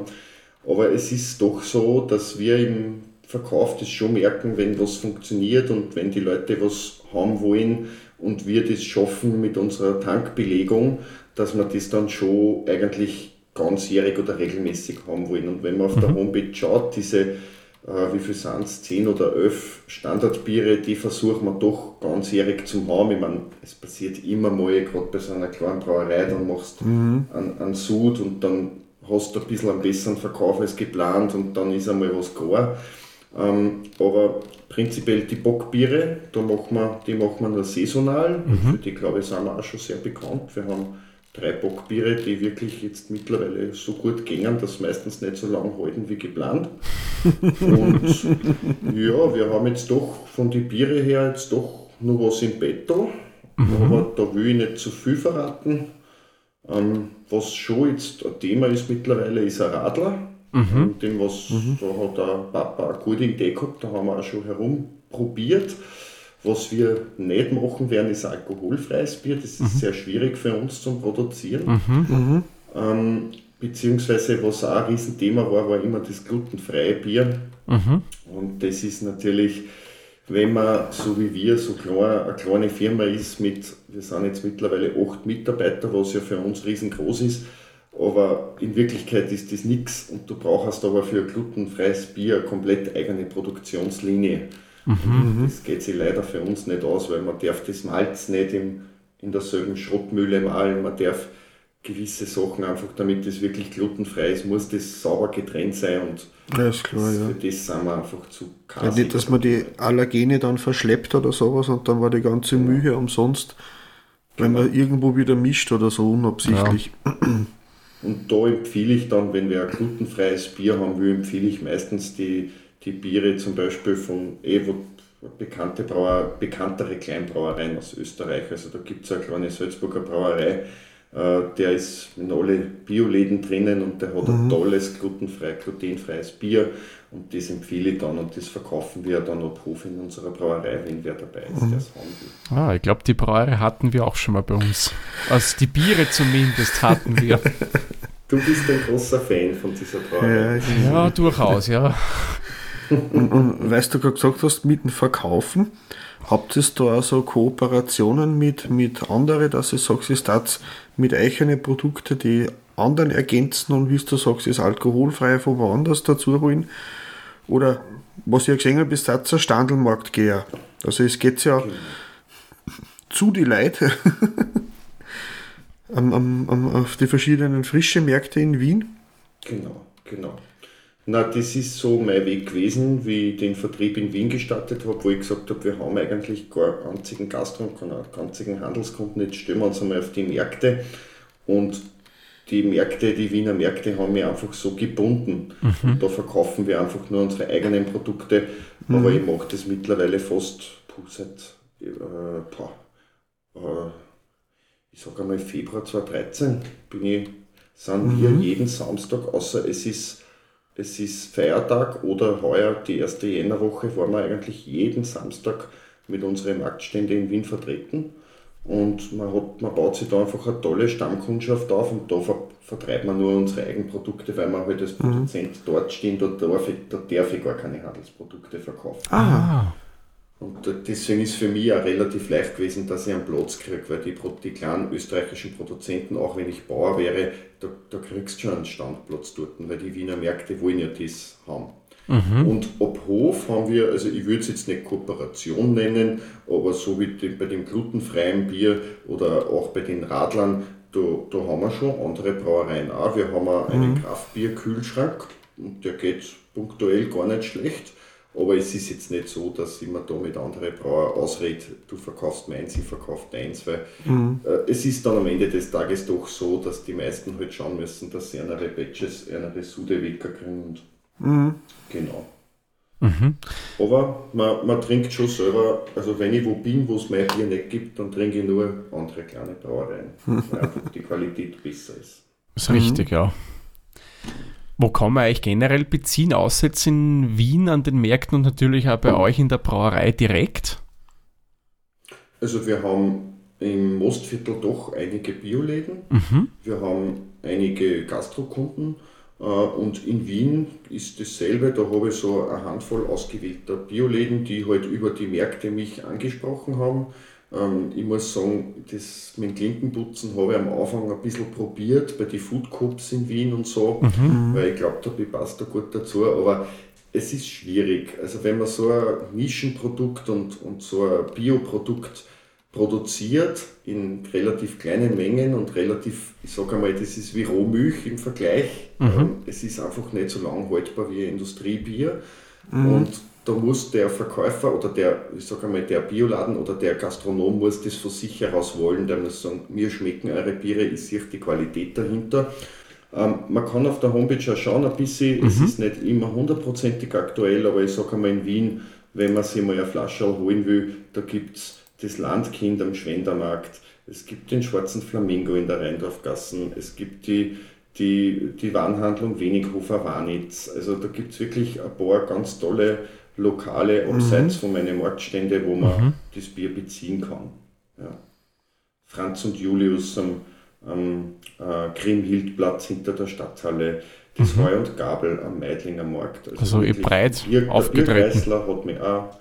Aber es ist doch so, dass wir im Verkauf das schon merken, wenn was funktioniert und wenn die Leute was haben wollen und wir das schaffen mit unserer Tankbelegung, dass wir das dann schon eigentlich ganzjährig oder regelmäßig haben wollen. Und wenn man auf mhm. der Homepage schaut, diese, äh, wie viel sind es, 10 oder 11 Standardbiere, die versuchen wir doch ganzjährig zu haben. Ich meine, es passiert immer mal, gerade bei so einer kleinen Brauerei, dann machst du mhm. einen, einen Sud und dann hast du ein bisschen einen besseren Verkauf als geplant und dann ist einmal was gar. Ähm, aber prinzipiell die Bockbiere, da machen wir, die machen wir nur saisonal. Mhm. Für die, glaube ich, sind wir auch schon sehr bekannt. Wir haben drei Bockbiere, die wirklich jetzt mittlerweile so gut gingen, dass meistens nicht so lange halten wie geplant. Und <laughs> ja, wir haben jetzt doch von den Biere her jetzt doch nur was im Betto. Mhm. Aber da will ich nicht zu viel verraten. Ähm, was schon jetzt ein Thema ist mittlerweile, ist ein Radler. Mhm. Dem, was, mhm. Da hat der Papa eine gute Idee gehabt, da haben wir auch schon herumprobiert. Was wir nicht machen werden, ist alkoholfreies Bier. Das ist mhm. sehr schwierig für uns zum Produzieren. Mhm. Mhm. Ähm, beziehungsweise, was auch ein Riesenthema war, war immer das glutenfreie Bier. Mhm. Und das ist natürlich, wenn man so wie wir, so klein, eine kleine Firma ist mit, wir sind jetzt mittlerweile acht Mitarbeiter, was ja für uns riesengroß ist, aber in Wirklichkeit ist das nichts und du brauchst aber für glutenfreies Bier eine komplett eigene Produktionslinie. Mhm. Das geht sich leider für uns nicht aus, weil man darf das Malz nicht im, in derselben Schrottmühle malen, man darf gewisse Sachen einfach, damit das wirklich glutenfrei ist, muss das sauber getrennt sein und ja, ist klar, das, ja. für das sind wir einfach zu kassig. Ja, nicht, dass man die Allergene dann verschleppt oder sowas und dann war die ganze Mühe umsonst, wenn man irgendwo wieder mischt oder so unabsichtlich. Ja. Und da empfehle ich dann, wenn wir ein glutenfreies Bier haben will, empfehle ich meistens die, die Biere zum Beispiel von Evo, bekannte Brauer, bekanntere Kleinbrauereien aus Österreich. Also da gibt es eine kleine Salzburger Brauerei, äh, der ist in alle Bioläden drinnen und der hat mhm. ein tolles glutenfrei, glutenfreies Bier und das empfehle ich dann und das verkaufen wir dann ab Hof in unserer Brauerei, wenn wer dabei ist, mhm. der es haben will. Ah, ich glaube, die Brauerei hatten wir auch schon mal bei uns. Also die Biere zumindest hatten wir. <laughs> Du bist ein großer Fan von dieser Brauerei. Ja, ja durchaus, ja. Und, und weißt du gerade gesagt hast, mit dem Verkaufen, habt ihr da also Kooperationen mit, mit anderen, dass ihr sagt, ihr habt mit eigenen Produkten die anderen ergänzen und wie du sagst, ist alkoholfrei von woanders dazu holen? Oder was ich gesehen habe, ist das ein Standelmarktgeher. Also es geht ja okay. zu die Leute <laughs> am, am, am, auf die verschiedenen frischen Märkte in Wien. Genau, genau. Na, das ist so mein Weg gewesen, wie ich den Vertrieb in Wien gestartet habe, wo ich gesagt habe, wir haben eigentlich gar einzigen Gast und keinen einzigen Handelskunden, jetzt stellen wir uns einmal auf die Märkte und die Märkte, die Wiener Märkte haben wir einfach so gebunden. Mhm. Und da verkaufen wir einfach nur unsere eigenen Produkte, mhm. aber ich mache das mittlerweile fast puh, seit, äh, boah, äh, ich sage einmal Februar 2013 bin ich, sind mhm. wir jeden Samstag, außer es ist es ist Feiertag oder heuer die erste Jännerwoche waren wir eigentlich jeden Samstag mit unseren Marktständen in Wien vertreten. Und man, hat, man baut sich da einfach eine tolle Stammkundschaft auf und da ver, vertreibt man nur unsere eigenen Produkte, weil man halt als mhm. Produzent mhm. dort stehen, da darf, ich, da darf ich gar keine Handelsprodukte verkaufen. Ah. Und deswegen ist für mich auch relativ leicht gewesen, dass ich einen Platz kriege, weil die, die kleinen österreichischen Produzenten, auch wenn ich Bauer wäre, da, da kriegst du schon einen Standplatz dort, weil die Wiener Märkte wollen ja das haben. Mhm. Und ab Hof haben wir, also ich würde es jetzt nicht Kooperation nennen, aber so wie die, bei dem glutenfreien Bier oder auch bei den Radlern, da, da haben wir schon andere Brauereien auch. Wir haben einen mhm. Kraftbier-Kühlschrank und der geht punktuell gar nicht schlecht. Aber es ist jetzt nicht so, dass ich mir da mit anderen Brauer ausrede, du verkaufst meins, ich verkaufe deins, weil mhm. äh, es ist dann am Ende des Tages doch so, dass die meisten halt schauen müssen, dass sie eine Batches, eine Sude kriegen und mhm. genau. Mhm. Aber man, man trinkt schon selber, also wenn ich wo bin, wo es mein Bier nicht gibt, dann trinke ich nur andere kleine Brauereien, weil einfach die Qualität besser ist. Das ist richtig, ja. Wo kann man eigentlich generell beziehen, außer jetzt in Wien an den Märkten und natürlich auch bei euch in der Brauerei direkt? Also wir haben im Mostviertel doch einige Bioläden. Mhm. Wir haben einige Gastrokunden. Äh, und in Wien ist dasselbe, da habe ich so eine Handvoll ausgewählter Bioläden, die halt über die Märkte mich angesprochen haben. Ähm, ich muss sagen, das mit dem Klinkenputzen habe ich am Anfang ein bisschen probiert bei den Food Coops in Wien und so, mhm. weil ich glaube, da passt da gut dazu. Aber es ist schwierig. Also wenn man so ein Nischenprodukt und, und so ein Bioprodukt produziert in relativ kleinen Mengen und relativ, ich sage einmal, das ist wie Rohmilch im Vergleich. Mhm. Ähm, es ist einfach nicht so lang haltbar wie Industriebier. Mhm. Und da muss der Verkäufer oder der, ich sage einmal, der Bioladen oder der Gastronom muss das von sich heraus wollen, der muss sagen, mir schmecken eure Biere, ich sehe die Qualität dahinter. Ähm, man kann auf der Homepage auch schauen ein bisschen, mhm. es ist nicht immer hundertprozentig aktuell, aber ich sage einmal in Wien, wenn man sich mal eine Flasche holen will, da gibt es das Landkind am Schwendermarkt, es gibt den schwarzen Flamingo in der Rheindorfgassen, es gibt die, die, die Warenhandlung Wenighofer Warnitz. Also da gibt es wirklich ein paar ganz tolle Lokale abseits mhm. von meinen Marktstände, wo man mhm. das Bier beziehen kann. Ja. Franz und Julius am, am äh, Grimhildplatz hinter der Stadthalle, das mhm. Heu und Gabel am Meidlinger Markt. Also, also breit Bier, aufgetreten. hat mich auch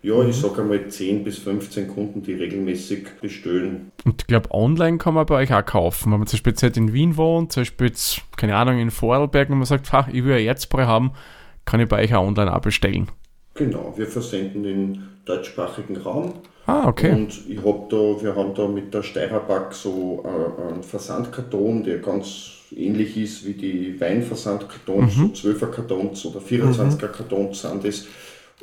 ja, mhm. ich sage einmal 10 bis 15 Kunden, die regelmäßig bestellen. Und ich glaube, online kann man bei euch auch kaufen. Wenn man zum Beispiel jetzt in Wien wohnt, zum Beispiel jetzt, keine Ahnung, in Vorarlberg und man sagt, ich will ein Erzbrei haben, kann ich bei euch auch online auch bestellen. Genau, wir versenden den deutschsprachigen Raum. Ah, okay. Und ich hab da, wir haben da mit der Steirerback so äh, einen Versandkarton, der ganz ähnlich ist wie die Weinversandkartons, mhm. so 12er Kartons oder 24er mhm. Kartons sind das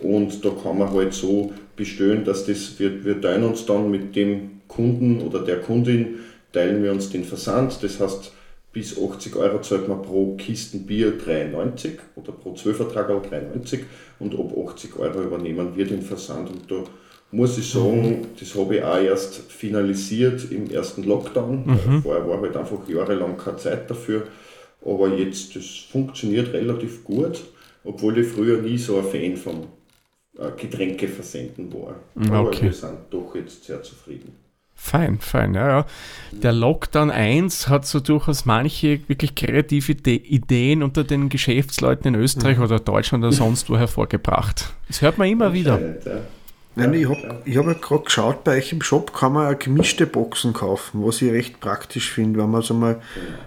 und da kann man halt so bestellen, dass das, wir, wir teilen uns dann mit dem Kunden oder der Kundin, teilen wir uns den Versand. Das heißt, bis 80 Euro zahlt man pro Kisten Bier 93 oder pro 12 Vertrag 93 und ab 80 Euro übernehmen wir den Versand. Und da muss ich sagen, das habe ich auch erst finalisiert im ersten Lockdown. Mhm. Vorher war halt einfach jahrelang keine Zeit dafür. Aber jetzt, das funktioniert relativ gut, obwohl ich früher nie so ein Fan von äh, Getränke versenden war. Mm, okay. Aber wir sind doch jetzt sehr zufrieden. Fein, fein, ja, ja. Der Lockdown 1 hat so durchaus manche wirklich kreative Ideen unter den Geschäftsleuten in Österreich mhm. oder Deutschland oder sonst wo hervorgebracht. Das hört man immer wieder. Nein, ich habe ich hab ja gerade geschaut, bei euch im Shop kann man auch gemischte Boxen kaufen, was ich recht praktisch finde, wenn man so mal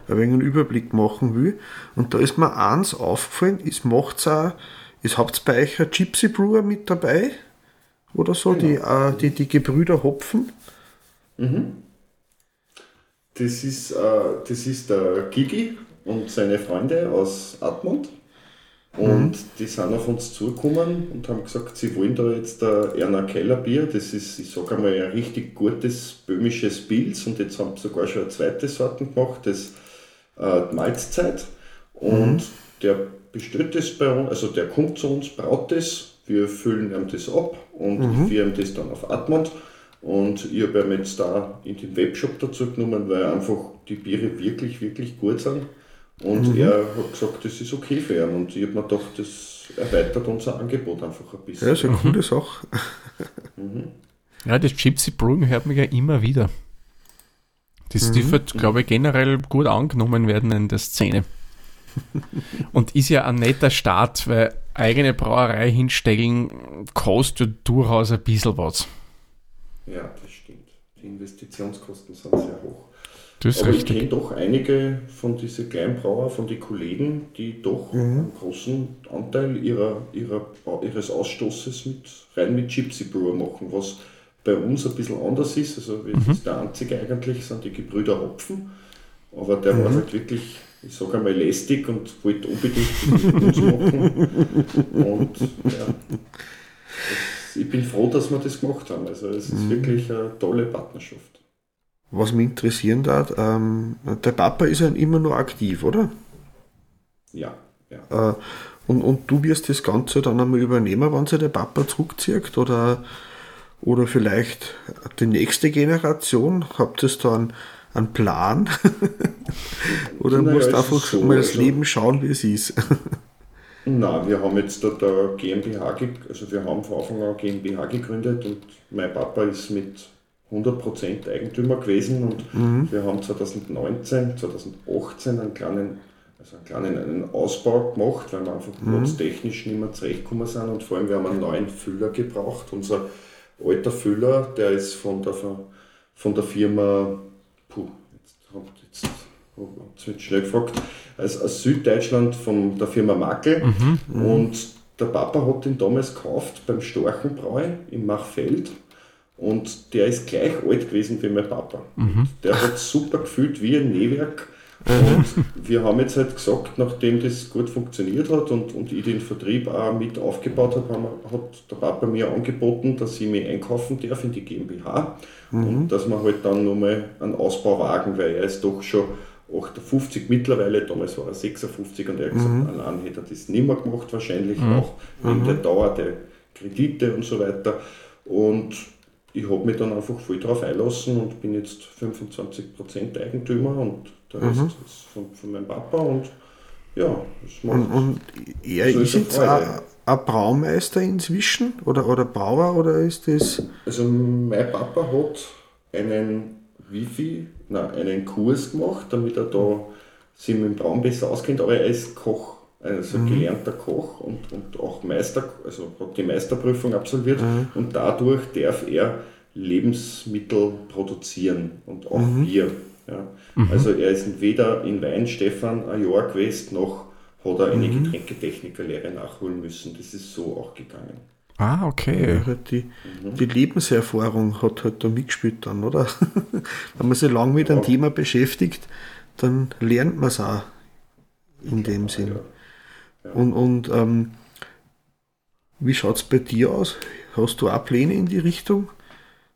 ein wenig einen Überblick machen will. Und da ist mir eins aufgefallen, es macht auch ist, habt bei euch ein Gypsy Brewer mit dabei? Oder so, genau. die, äh, die, die Gebrüder Hopfen? Mhm. Das, ist, äh, das ist der Gigi und seine Freunde aus Admont. Und mhm. die sind auf uns zugekommen und haben gesagt, sie wollen da jetzt ein Erna Keller Bier. Das ist, ich sage einmal, ein richtig gutes böhmisches Pilz. Und jetzt haben sie sogar schon eine zweite Sorte gemacht, das äh, Malzzeit. Und mhm. der bestellt das bei uns, also der kommt zu uns, braut das, wir füllen ihm das ab und mhm. wir haben das dann auf Atmund. Und ich habe ihm jetzt da in den Webshop dazu genommen, weil einfach die Biere wirklich, wirklich gut sind. Und mhm. er hat gesagt, das ist okay für ihn. Und ich habe mir gedacht, das erweitert unser Angebot einfach ein bisschen. Ja, ist eine mhm. coole Sache. mhm. Ja, das Gypsy Brewing hört man ja immer wieder. Das mhm. wird, glaube ich, generell gut angenommen werden in der Szene. <laughs> Und ist ja ein netter Start, weil eigene Brauerei hinstellen kostet durchaus ein bisschen was. Ja, das stimmt. Die Investitionskosten sind sehr hoch. Das ist Aber richtig. ich kenne doch einige von diesen Kleinbrauer, von den Kollegen, die doch mhm. einen großen Anteil ihrer, ihrer, ihres Ausstoßes mit, rein mit Gypsy Brewer machen, was bei uns ein bisschen anders ist. Also wir mhm. der einzige eigentlich sind die Gebrüder Hopfen, aber der mhm. war halt wirklich ich sage einmal, lästig und wollte unbedingt mit uns machen. <laughs> Und ja, das, ich bin froh, dass wir das gemacht haben. Also es ist mhm. wirklich eine tolle Partnerschaft. Was mich interessieren darf, ähm, der Papa ist ja immer nur aktiv, oder? Ja. ja. Äh, und, und du wirst das Ganze dann einmal übernehmen, wenn sich der Papa zurückzieht? Oder, oder vielleicht die nächste Generation? Habt ihr da einen, einen Plan? <laughs> Oder Naja, musst einfach so, mal das also- Leben schauen, wie es ist? <laughs> Nein, wir haben jetzt da der GmbH, also wir haben von Anfang an GmbH gegründet und mein Papa ist mit 100% Eigentümer gewesen und wir haben 2019, 2018 einen kleinen, also einen kleinen einen Ausbau gemacht, weil wir einfach platztechnisch nicht mehr zurechtgekommen sind und vor allem wir haben einen neuen Füller gebraucht. Unser alter Füller, der ist von der, von der Firma, puh, jetzt, hab- jetzt, jetzt wird schnell gefragt, also aus Süddeutschland von der Firma Makel. Und der Papa hat den damals gekauft beim Storchenbräu im Machfeld. Und der ist gleich alt gewesen wie mein Papa. Und Der hat super gefühlt wie ein Nähwerk. Und wir haben jetzt halt gesagt, nachdem das gut funktioniert hat und, und ich den Vertrieb auch mit aufgebaut habe, hat der Papa mir angeboten, dass ich mich einkaufen darf in die GmbH. Und dass wir halt dann nochmal einen Ausbau wagen, weil er ist doch schon 58 mittlerweile, damals war er 56 und er hat gesagt, allein hätte er das nicht mehr gemacht, wahrscheinlich auch wegen der Dauer der Kredite und so weiter. Und ich habe mich dann einfach voll drauf einlassen und bin jetzt 25% Eigentümer und der Rest ist von, von meinem Papa und ja, das macht Und, und er So ist jetzt ein, ein Braumeister inzwischen? Oder, oder Brauer? Oder ist das. Also mein Papa hat einen Wifi, nein, einen Kurs gemacht, damit er da sich mit dem Braun besser auskennt, aber er ist Koch, also gelernter Koch und, und auch Meister, also hat die Meisterprüfung absolviert und dadurch darf er Lebensmittel produzieren und auch Bier. Ja. Also er ist weder in Weinstefan ein Jahr gewesen, noch hat er eine Getränketechnikerlehre nachholen müssen. Das ist so auch gegangen. Ah, okay. Halt die, die Lebenserfahrung hat halt da mitgespielt dann, oder? <laughs> Wenn man sich lang mit einem Ja. Thema beschäftigt, dann lernt man es auch in dem Sinn. Und, und ähm, wie schaut es bei dir aus? Hast du auch Pläne in die Richtung?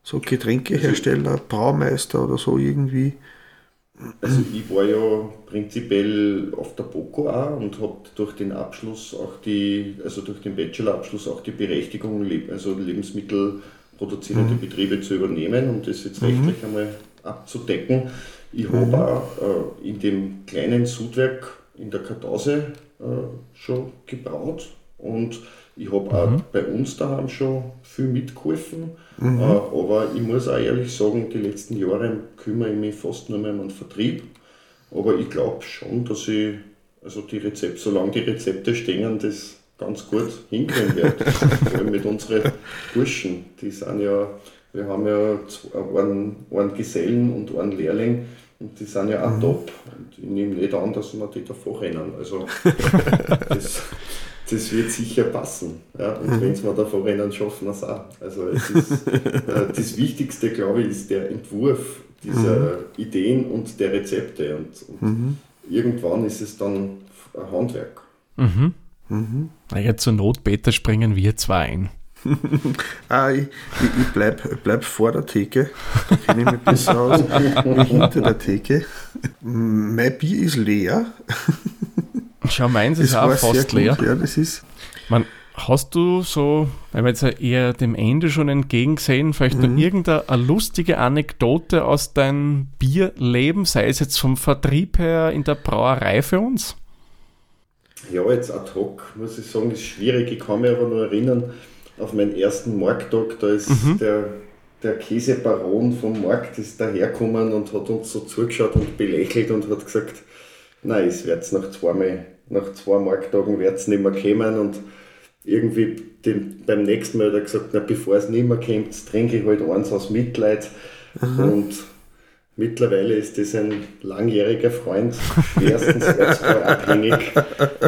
So Getränkehersteller, Braumeister oder so irgendwie? Also ich war ja prinzipiell auf der BOKO auch und habe durch den Abschluss auch die, also durch den Bachelorabschluss auch die Berechtigung, also Lebensmittelproduzierende Betriebe zu übernehmen, um das jetzt rechtlich einmal abzudecken. Ich habe auch äh, in dem kleinen Sudwerk in der Kartause äh, schon gebraut und ich habe auch bei uns daheim schon viel mitgeholfen. Äh, aber ich muss auch ehrlich sagen, die letzten Jahre kümmere ich mich fast nur mehr um den Vertrieb. Aber ich glaube schon, dass ich, also die Rezepte, solange die Rezepte stehen, das ganz gut hinkriegen werde. Vor allem mit unseren Burschen. Die sind ja, wir haben ja zwei- einen, einen Gesellen und einen Lehrling. Und die sind ja auch top. Und ich nehme nicht an, dass wir die davor rennen. Also <laughs> das, das wird sicher passen. Ja? Und wenn sie mir davor rennen, schaffen wir es auch. Also es ist, <laughs> äh, das Wichtigste, glaube ich, ist der Entwurf dieser Ideen und der Rezepte. Und, und irgendwann ist es dann ein Handwerk. Na ja, zur Not, Peter, springen wir zwei ein. <laughs> Ah, ich, ich, ich bleib, bleib vor der Theke. Da kenne ich mich besser aus <laughs> hinter der Theke. Mein Bier ist leer. Schau, meins ist Das auch fast gut. leer. Ja, das ist. Man, hast du so, weil wir jetzt ja eher dem Ende schon entgegensehen, vielleicht noch irgendeine eine lustige Anekdote aus deinem Bierleben, sei es jetzt vom Vertrieb her in der Brauerei für uns? Ja, jetzt ad hoc muss ich sagen, ist schwierig. Ich kann mich aber nur erinnern, auf meinen ersten Markttag, da ist der, der Käsebaron vom Markt ist dahergekommen und hat uns so zugeschaut und belächelt und hat gesagt, nein, es wird's nach zweimal, nach zwei Markttagen wird's nicht mehr kommen und irgendwie den, beim nächsten Mal hat er gesagt, na, bevor es nicht mehr kommt, trinke ich halt eins aus Mitleid und Mittlerweile ist das ein langjähriger Freund, schwerstens alkoholabhängig.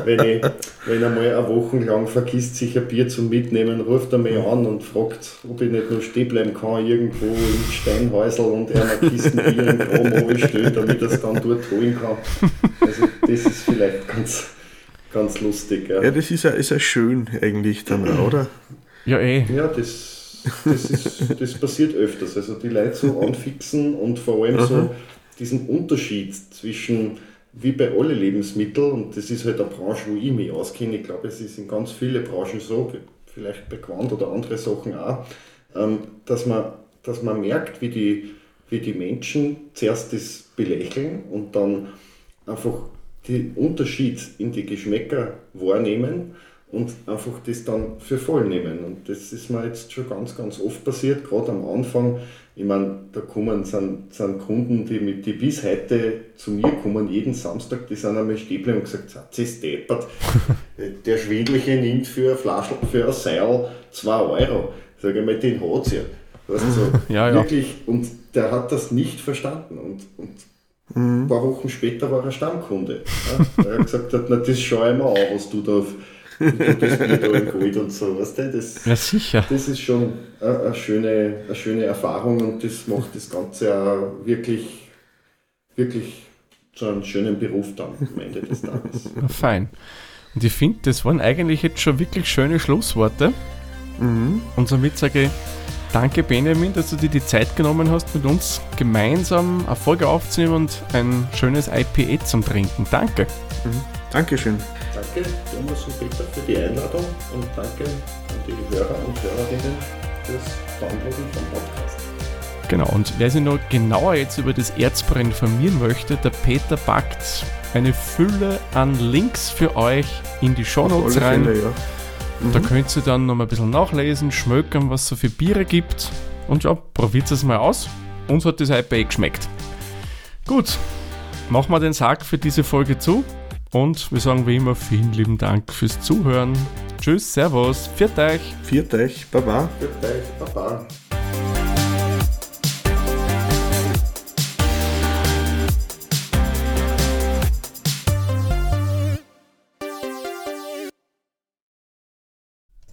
Wenn, ich, wenn er mal eine Woche lang vergisst, sich ein Bier zum Mitnehmen, ruft er mich an und fragt, ob ich nicht noch stehen bleiben kann, irgendwo im Steinhäusl und er eine Kiste Bier im Promo stellt, damit er es dann dort holen kann. Also das ist vielleicht ganz, ganz lustig. Ja, Ja, das ist ja, ist ja schön eigentlich dann, oder? Ja, eh. ja das, das, ist, das passiert öfters. Also die Leute so anfixen und vor allem so diesen Unterschied zwischen, wie bei allen Lebensmitteln, und das ist halt eine Branche, wo ich mich auskenne, ich glaube, es ist in ganz vielen Branchen so, vielleicht bei Quant oder andere Sachen auch, ähm, dass, man, dass man merkt, wie die wie die Menschen zuerst das belächeln und dann einfach den Unterschied in die Geschmäcker wahrnehmen und einfach das dann für voll nehmen. Und das ist mir jetzt schon ganz, ganz oft passiert, gerade am Anfang. Ich meine, da kommen sind, sind Kunden, die, mit, die bis heute zu mir kommen, jeden Samstag, die sind einmal stehen und gesagt, das ist deppert. <laughs> Der Schwindliche nimmt für ein Flaschel, für ein Seil 2 Euro. Sag ich mal, den hat ja. Weißt du, so <laughs> Ja, ja. wirklich, und der hat das nicht verstanden. Und, und ein paar Wochen später war er Stammkunde. Ja? Er hat gesagt, na, das schau ich mir an, was du da, du das Bier da im Gold und so. Weißt du? das, Ja, sicher. das ist schon eine, eine, schöne, eine schöne Erfahrung und das macht das Ganze auch wirklich, wirklich zu einem schönen Beruf dann am Ende des Tages. <laughs> Ja, fein. Und ich finde, das waren eigentlich jetzt schon wirklich schöne Schlussworte. Und somit sage ich danke Benjamin, dass du dir die Zeit genommen hast, mit uns gemeinsam eine Folge aufzunehmen und ein schönes IPA zum Trinken. Danke. Dankeschön. Danke, Thomas und Peter, für die Einladung und danke an die Hörer und Hörerinnen fürs Downloaden vom Podcast. Genau, und wer sich noch genauer jetzt über das Erzbrenn informieren möchte, der Peter packt eine Fülle an Links für euch in die Shownotes Alle rein. Fälle, ja. Da könnt ihr dann noch mal ein bisschen nachlesen, schmökern, was es so für Biere gibt. Und ja, probiert es mal aus. Uns hat das IPA geschmeckt. Gut, machen wir den Sack für diese Folge zu. Und wir sagen wie immer vielen lieben Dank fürs Zuhören. Tschüss, Servus, pfiat euch. Viert euch, Baba. Für euch, Baba.